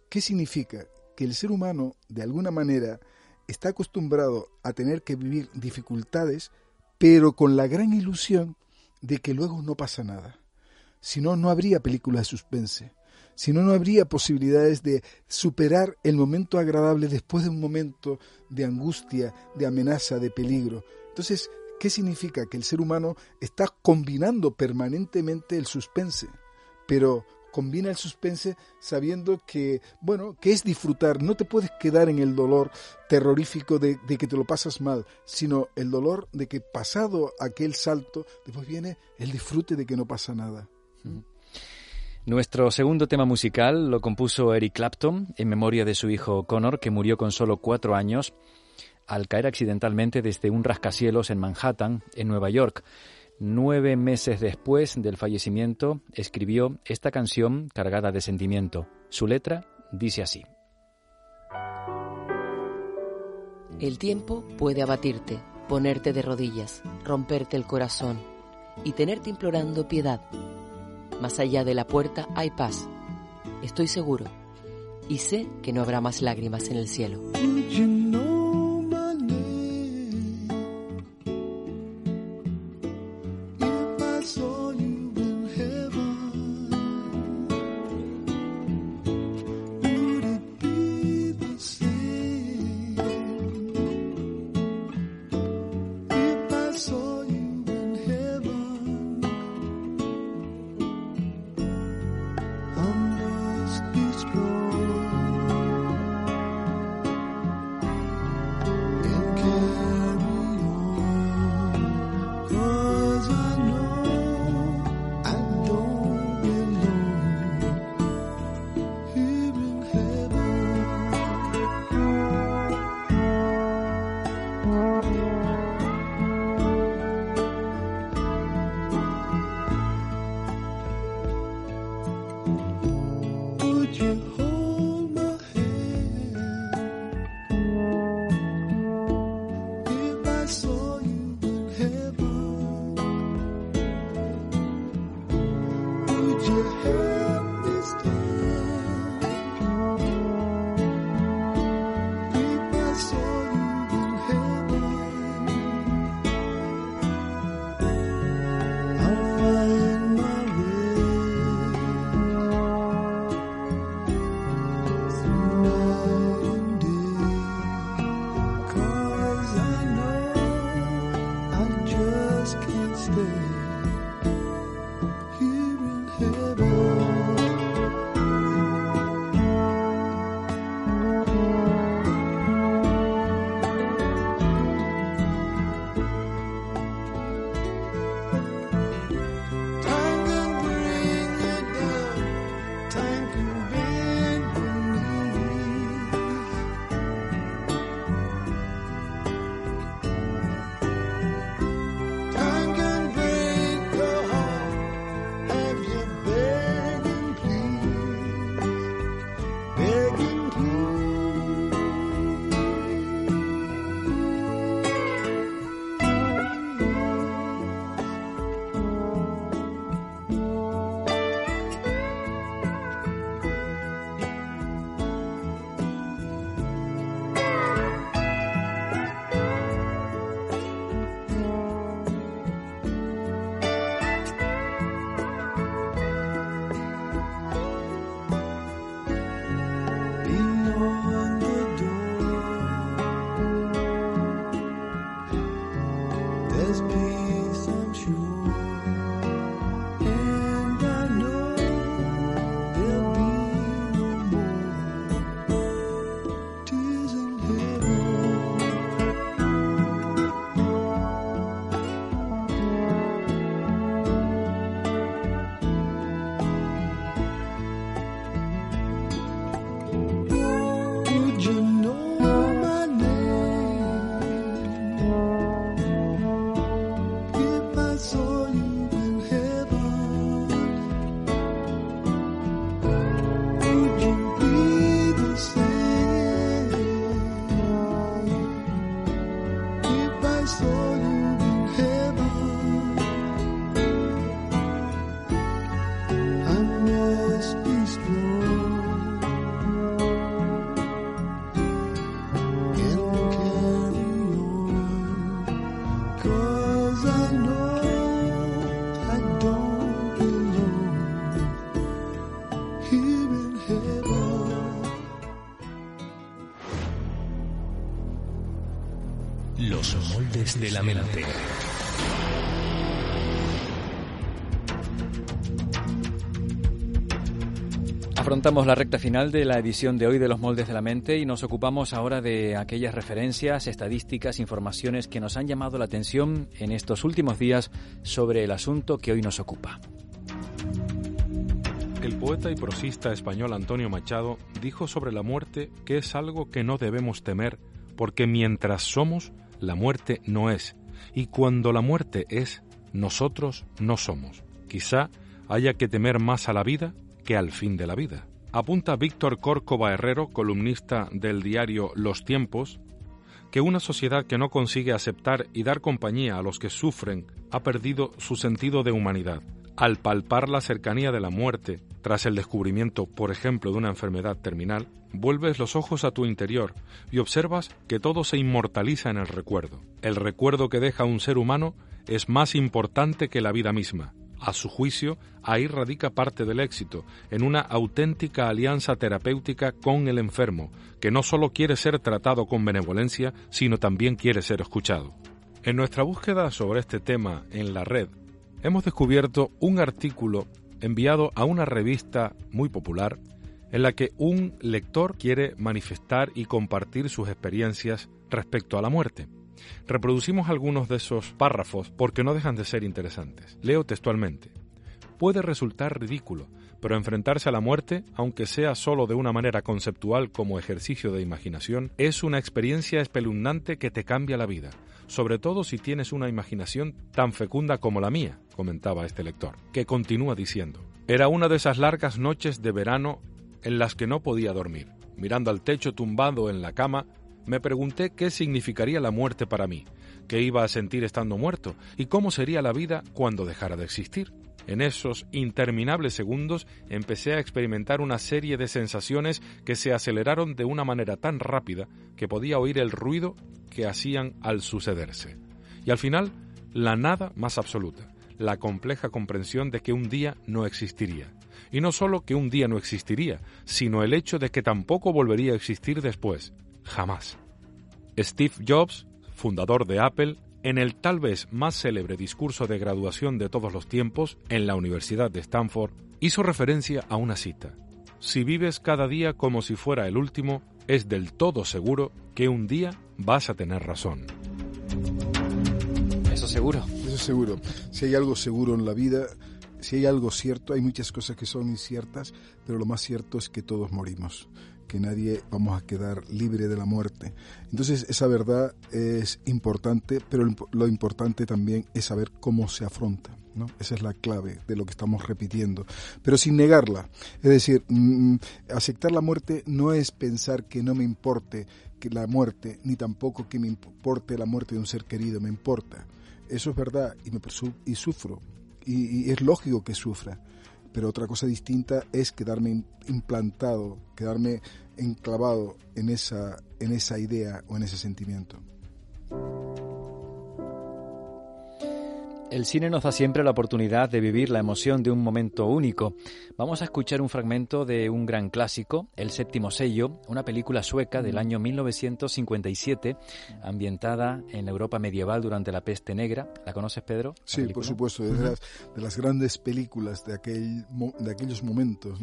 ¿qué significa? Que el ser humano, de alguna manera, está acostumbrado a tener que vivir dificultades, pero con la gran ilusión de que luego no pasa nada. Si no, no habría película de suspense si no, no habría posibilidades de superar el momento agradable después de un momento de angustia, de amenaza, de peligro. Entonces, ¿qué significa? Que el ser humano está combinando permanentemente el suspense, pero combina el suspense sabiendo que, bueno, que es disfrutar, no te puedes quedar en el dolor terrorífico de, que te lo pasas mal, sino el dolor de que pasado aquel salto, después viene el disfrute de que no pasa nada. Nuestro segundo tema musical lo compuso Eric Clapton en memoria de su hijo Connor, que murió con solo cuatro años al caer accidentalmente desde un rascacielos en Manhattan, en Nueva York. Nueve meses después del fallecimiento, escribió esta canción cargada de sentimiento. Su letra dice así. El tiempo puede abatirte, ponerte de rodillas, romperte el corazón y tenerte implorando piedad más allá de la puerta hay paz. Estoy seguro. Y sé que no habrá más lágrimas en el cielo. De la mente. Afrontamos la recta final de la edición de hoy de Los Moldes de la Mente y nos ocupamos ahora de aquellas referencias, estadísticas, informaciones que nos han llamado la atención en estos últimos días sobre el asunto que hoy nos ocupa. El poeta y prosista español Antonio Machado dijo sobre la muerte que es algo que no debemos temer porque mientras somos, la muerte no es, y cuando la muerte es, nosotros no somos. Quizá haya que temer más a la vida que al fin de la vida. Apunta Víctor Córcova Herrero, columnista del diario Los Tiempos, que una sociedad que no consigue aceptar y dar compañía a los que sufren ha perdido su sentido de humanidad. Al palpar la cercanía de la muerte, tras el descubrimiento, por ejemplo, de una enfermedad terminal, vuelves los ojos a tu interior y observas que todo se inmortaliza en el recuerdo. El recuerdo que deja un ser humano es más importante que la vida misma. A su juicio, ahí radica parte del éxito, en una auténtica alianza terapéutica con el enfermo, que no solo quiere ser tratado con benevolencia, sino también quiere ser escuchado. En nuestra búsqueda sobre este tema en la red, hemos descubierto un artículo enviado a una revista muy popular en la que un lector quiere manifestar y compartir sus experiencias respecto a la muerte. Reproducimos algunos de esos párrafos porque no dejan de ser interesantes. Leo textualmente. Puede resultar ridículo, pero enfrentarse a la muerte, aunque sea solo de una manera conceptual como ejercicio de imaginación, es una experiencia espeluznante que te cambia la vida, sobre todo si tienes una imaginación tan fecunda como la mía, comentaba este lector, que continúa diciendo. Era una de esas largas noches de verano en las que no podía dormir. Mirando al techo tumbado en la cama, me pregunté qué significaría la muerte para mí, qué iba a sentir estando muerto y cómo sería la vida cuando dejara de existir. En esos interminables segundos empecé a experimentar una serie de sensaciones que se aceleraron de una manera tan rápida que podía oír el ruido que hacían al sucederse. Y al final, la nada más absoluta, la compleja comprensión de que un día no existiría. Y no solo que un día no existiría, sino el hecho de que tampoco volvería a existir después, jamás. Steve Jobs, fundador de Apple, en el tal vez más célebre discurso de graduación de todos los tiempos en la Universidad de Stanford, hizo referencia a una cita. Si vives cada día como si fuera el último, es del todo seguro que un día vas a tener razón. Eso seguro. Eso seguro. Si hay algo seguro en la vida, si hay algo cierto, hay muchas cosas que son inciertas, pero lo más cierto es que todos morimos que nadie vamos a quedar libre de la muerte. Entonces esa verdad es importante, pero lo importante también es saber cómo se afronta. ¿no? Esa es la clave de lo que estamos repitiendo, pero sin negarla. Es decir, mm, aceptar la muerte no es pensar que no me importe que la muerte, ni tampoco que me importe la muerte de un ser querido, me importa. Eso es verdad y, me, y sufro, y es lógico que sufra pero otra cosa distinta es quedarme implantado, quedarme enclavado en esa, en esa idea o en ese sentimiento. El cine nos da siempre la oportunidad de vivir la emoción de un momento único. Vamos a escuchar un fragmento de un gran clásico, El séptimo sello, una película sueca del año 1957, ambientada en Europa medieval durante la peste negra. ¿La conoces, Pedro? Sí, por supuesto, de las, de las, grandes películas de, aquel, de aquellos momentos.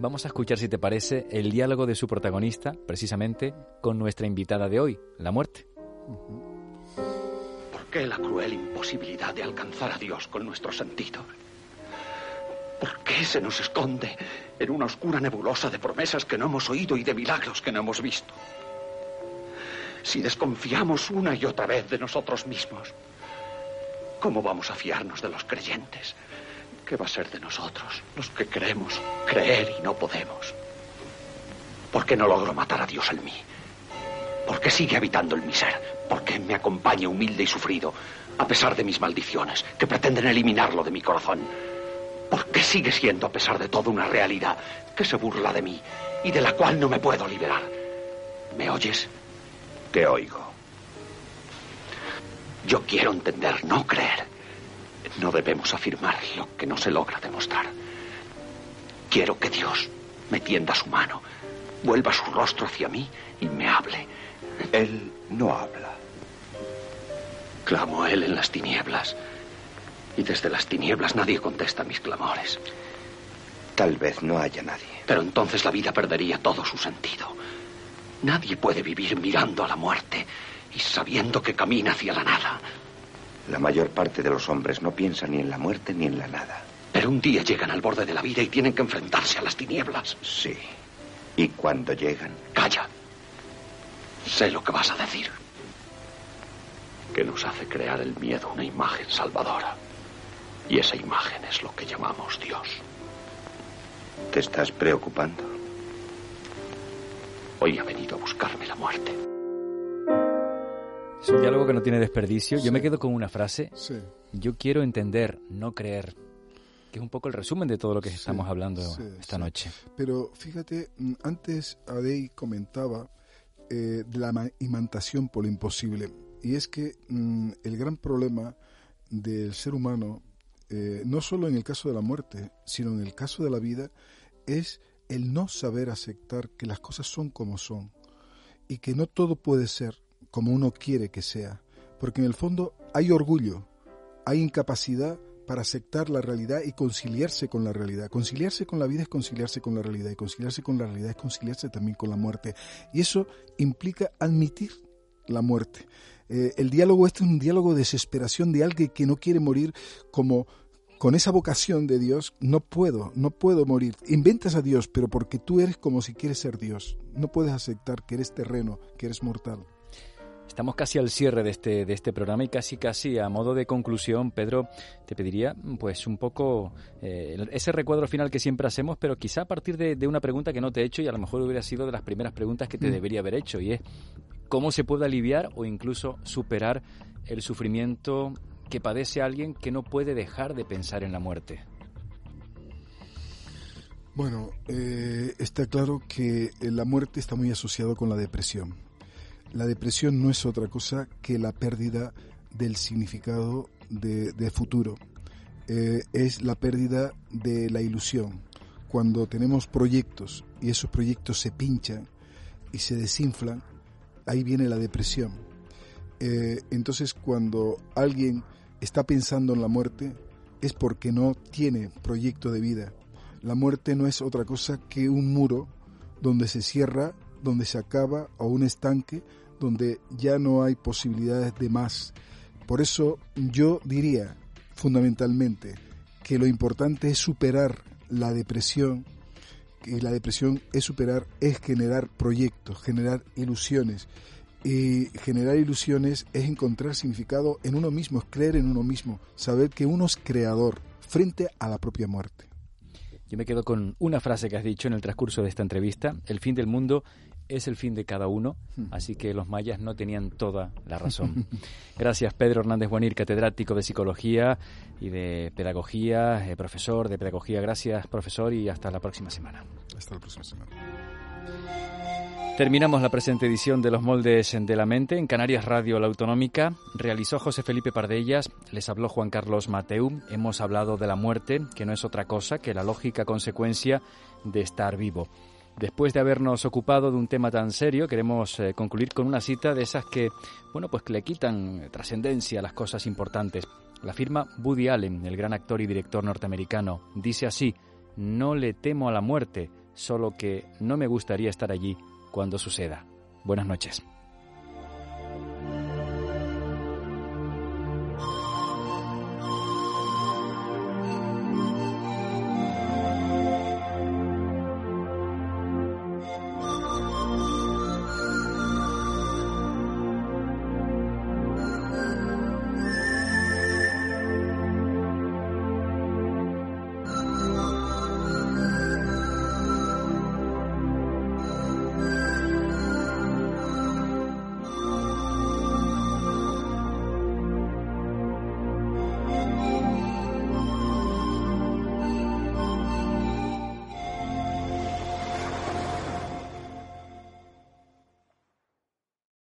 Vamos a escuchar, si te parece, el diálogo de su protagonista, precisamente, con nuestra invitada de hoy, la muerte qué la cruel imposibilidad de alcanzar a Dios con nuestro sentido? ¿Por qué se nos esconde en una oscura nebulosa de promesas que no hemos oído y de milagros que no hemos visto? Si desconfiamos una y otra vez de nosotros mismos, ¿cómo vamos a fiarnos de los creyentes? ¿Qué va a ser de nosotros, los que queremos creer y no podemos? ¿Por qué no logro matar a Dios en mí? ¿Por qué sigue habitando en mi ser? ¿Por qué me acompaña humilde y sufrido, a pesar de mis maldiciones, que pretenden eliminarlo de mi corazón? ¿Por qué sigue siendo, a pesar de todo, una realidad que se burla de mí y de la cual no me puedo liberar? ¿Me oyes? Te oigo. Yo quiero entender, no creer. No debemos afirmar lo que no se logra demostrar. Quiero que Dios me tienda su mano, vuelva su rostro hacia mí y me hable. Él no habla. Clamo a Él en las tinieblas. Y desde las tinieblas nadie contesta mis clamores. Tal vez no haya nadie. Pero entonces la vida perdería todo su sentido. Nadie puede vivir mirando a la muerte y sabiendo que camina hacia la nada. La mayor parte de los hombres no piensa ni en la muerte ni en la nada. Pero un día llegan al borde de la vida y tienen que enfrentarse a las tinieblas. Sí. ¿Y cuando llegan? Calla. Sé lo que vas a decir. Que nos hace crear el miedo una imagen salvadora. Y esa imagen es lo que llamamos Dios. ¿Te estás preocupando? Hoy ha venido a buscarme la muerte. Es un diálogo que no tiene desperdicio. Yo me quedo con una frase. Yo quiero entender, no creer. Que es un poco el resumen de todo lo que estamos hablando esta noche. Pero fíjate, mm, antes Adey comentaba eh, la imantación por lo imposible. Y es que mm, el gran problema del ser humano, eh, no solo en el caso de la muerte, sino en el caso de la vida, es el no saber aceptar que las cosas son como son y que no todo puede ser como uno quiere que sea, porque en el fondo hay orgullo, hay incapacidad para aceptar la realidad y conciliarse con la realidad. Conciliarse con la vida es conciliarse con la realidad y conciliarse con la realidad es conciliarse también con la muerte. Y eso implica admitir la muerte. Eh, el diálogo este es un diálogo de desesperación de alguien que no quiere morir como con esa vocación de Dios, no puedo, no puedo morir. Inventas a Dios, pero porque tú eres como si quieres ser Dios. No puedes aceptar que eres terreno, que eres mortal. Estamos casi al cierre de este, de este programa y casi casi a modo de conclusión, Pedro, te pediría pues un poco eh, ese recuadro final que siempre hacemos, pero quizá a partir de, una pregunta que no te he hecho y a lo mejor hubiera sido de las primeras preguntas que te mm. debería haber hecho y es cómo se puede aliviar o incluso superar el sufrimiento que padece alguien que no puede dejar de pensar en la muerte. Bueno, eh, está claro que la muerte está muy asociado con la depresión. La depresión no es otra cosa que la pérdida del significado de, futuro. Eh, es la pérdida de la ilusión. Cuando tenemos proyectos y esos proyectos se pinchan y se desinflan, ahí viene la depresión. Eh, entonces cuando alguien está pensando en la muerte es porque no tiene proyecto de vida. La muerte no es otra cosa que un muro donde se cierra, donde se acaba, o un estanque donde ya no hay posibilidades de más. Por eso yo diría fundamentalmente que lo importante es superar la depresión, que la depresión es superar, es generar proyectos, generar ilusiones. Y generar ilusiones es encontrar significado en uno mismo, es creer en uno mismo, saber que uno es creador frente a la propia muerte. Yo me quedo con una frase que has dicho en el transcurso de esta entrevista. El fin del mundo es el fin de cada uno, así que los mayas no tenían toda la razón. Gracias, Pedro Hernández Buenir, catedrático de Psicología y de Pedagogía, eh, profesor de Pedagogía. Gracias, profesor, y hasta la próxima semana. Hasta la próxima semana. Terminamos la presente edición de Los Moldes de la Mente en Canarias Radio La Autonómica. Realizó José Felipe Pardellas, les habló Juan Carlos Mateu. Hemos hablado de la muerte, que no es otra cosa que la lógica consecuencia de estar vivo. Después de habernos ocupado de un tema tan serio, queremos eh, concluir con una cita de esas que, bueno, pues que le quitan trascendencia a las cosas importantes. La firma Woody Allen, el gran actor y director norteamericano, dice así: No le temo a la muerte, solo que no me gustaría estar allí cuando suceda. Buenas noches.